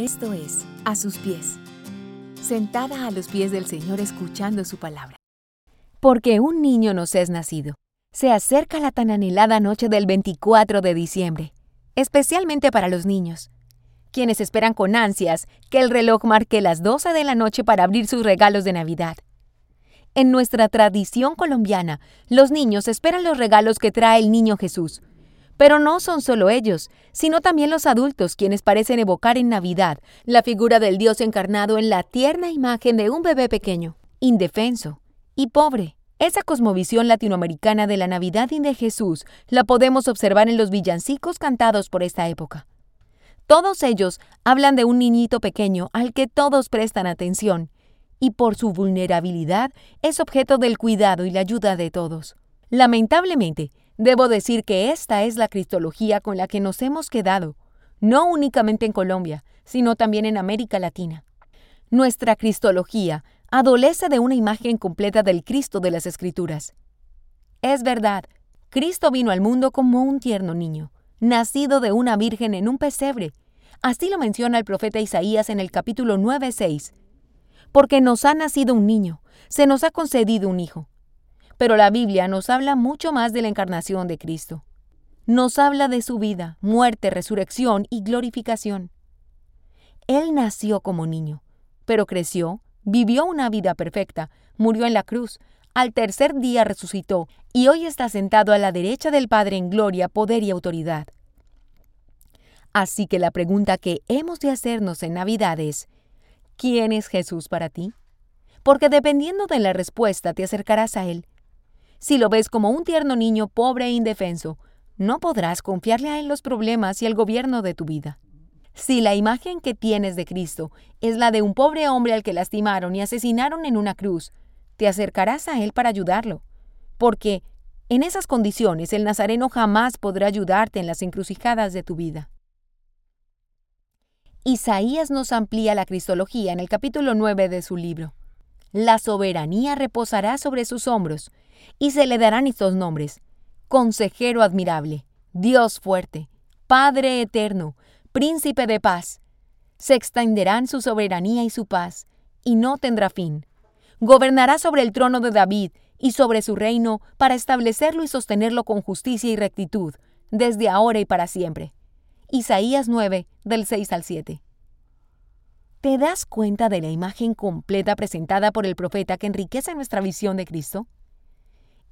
Esto es, a sus pies. Sentada a los pies del Señor escuchando su palabra. Porque un niño nos es nacido. Se acerca la tan anhelada noche del 24 de diciembre, especialmente para los niños, quienes esperan con ansias que el reloj marque las 12 de la noche para abrir sus regalos de Navidad. En nuestra tradición colombiana, los niños esperan los regalos que trae el niño Jesús, pero no son solo ellos, sino también los adultos quienes parecen evocar en Navidad la figura del Dios encarnado en la tierna imagen de un bebé pequeño, indefenso y pobre. Esa cosmovisión latinoamericana de la Navidad y de Jesús la podemos observar en los villancicos cantados por esta época. Todos ellos hablan de un niñito pequeño al que todos prestan atención, y por su vulnerabilidad es objeto del cuidado y la ayuda de todos. Lamentablemente, Debo decir que esta es la cristología con la que nos hemos quedado, no únicamente en Colombia, sino también en América Latina. Nuestra cristología adolece de una imagen completa del Cristo de las Escrituras. Es verdad, Cristo vino al mundo como un tierno niño, nacido de una virgen en un pesebre. Así lo menciona el profeta Isaías en el capítulo 9:6. Porque nos ha nacido un niño, se nos ha concedido un hijo pero la Biblia nos habla mucho más de la encarnación de Cristo. Nos habla de su vida, muerte, resurrección y glorificación. Él nació como niño, pero creció, vivió una vida perfecta, murió en la cruz, al tercer día resucitó y hoy está sentado a la derecha del Padre en gloria, poder y autoridad. Así que la pregunta que hemos de hacernos en Navidad es, ¿quién es Jesús para ti? Porque dependiendo de la respuesta te acercarás a Él si lo ves como un tierno niño pobre e indefenso, no podrás confiarle a él los problemas y el gobierno de tu vida. Si la imagen que tienes de Cristo es la de un pobre hombre al que lastimaron y asesinaron en una cruz, te acercarás a él para ayudarlo, porque en esas condiciones el Nazareno jamás podrá ayudarte en las encrucijadas de tu vida. Isaías nos amplía la cristología en el capítulo 9 de su libro. La soberanía reposará sobre sus hombros, y se le darán estos nombres. Consejero admirable, Dios fuerte, Padre eterno, Príncipe de paz. Se extenderán su soberanía y su paz, y no tendrá fin. Gobernará sobre el trono de David y sobre su reino para establecerlo y sostenerlo con justicia y rectitud, desde ahora y para siempre. Isaías 9, del 6 al 7. ¿Te das cuenta de la imagen completa presentada por el profeta que enriquece nuestra visión de Cristo?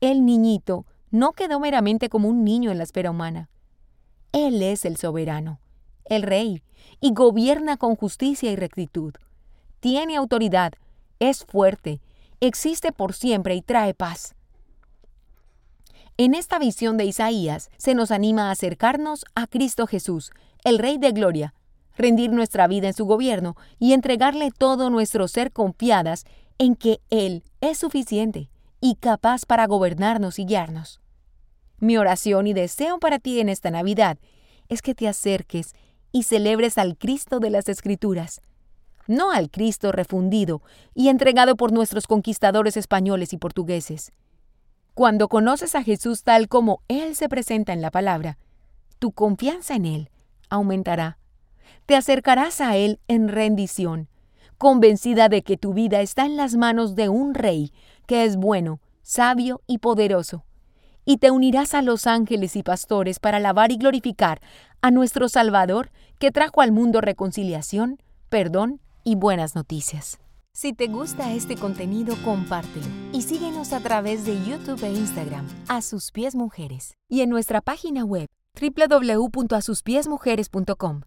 El niñito no quedó meramente como un niño en la esfera humana. Él es el soberano, el rey, y gobierna con justicia y rectitud. Tiene autoridad, es fuerte, existe por siempre y trae paz. En esta visión de Isaías se nos anima a acercarnos a Cristo Jesús, el Rey de Gloria, rendir nuestra vida en su gobierno y entregarle todo nuestro ser confiadas en que Él es suficiente y capaz para gobernarnos y guiarnos. Mi oración y deseo para ti en esta Navidad es que te acerques y celebres al Cristo de las Escrituras, no al Cristo refundido y entregado por nuestros conquistadores españoles y portugueses. Cuando conoces a Jesús tal como Él se presenta en la palabra, tu confianza en Él aumentará te acercarás a Él en rendición, convencida de que tu vida está en las manos de un Rey que es bueno, sabio y poderoso, y te unirás a los ángeles y pastores para alabar y glorificar a nuestro Salvador que trajo al mundo reconciliación, perdón y buenas noticias. Si te gusta este contenido, compártelo y síguenos a través de YouTube e Instagram, A Sus Pies Mujeres, y en nuestra página web www.asuspiesmujeres.com.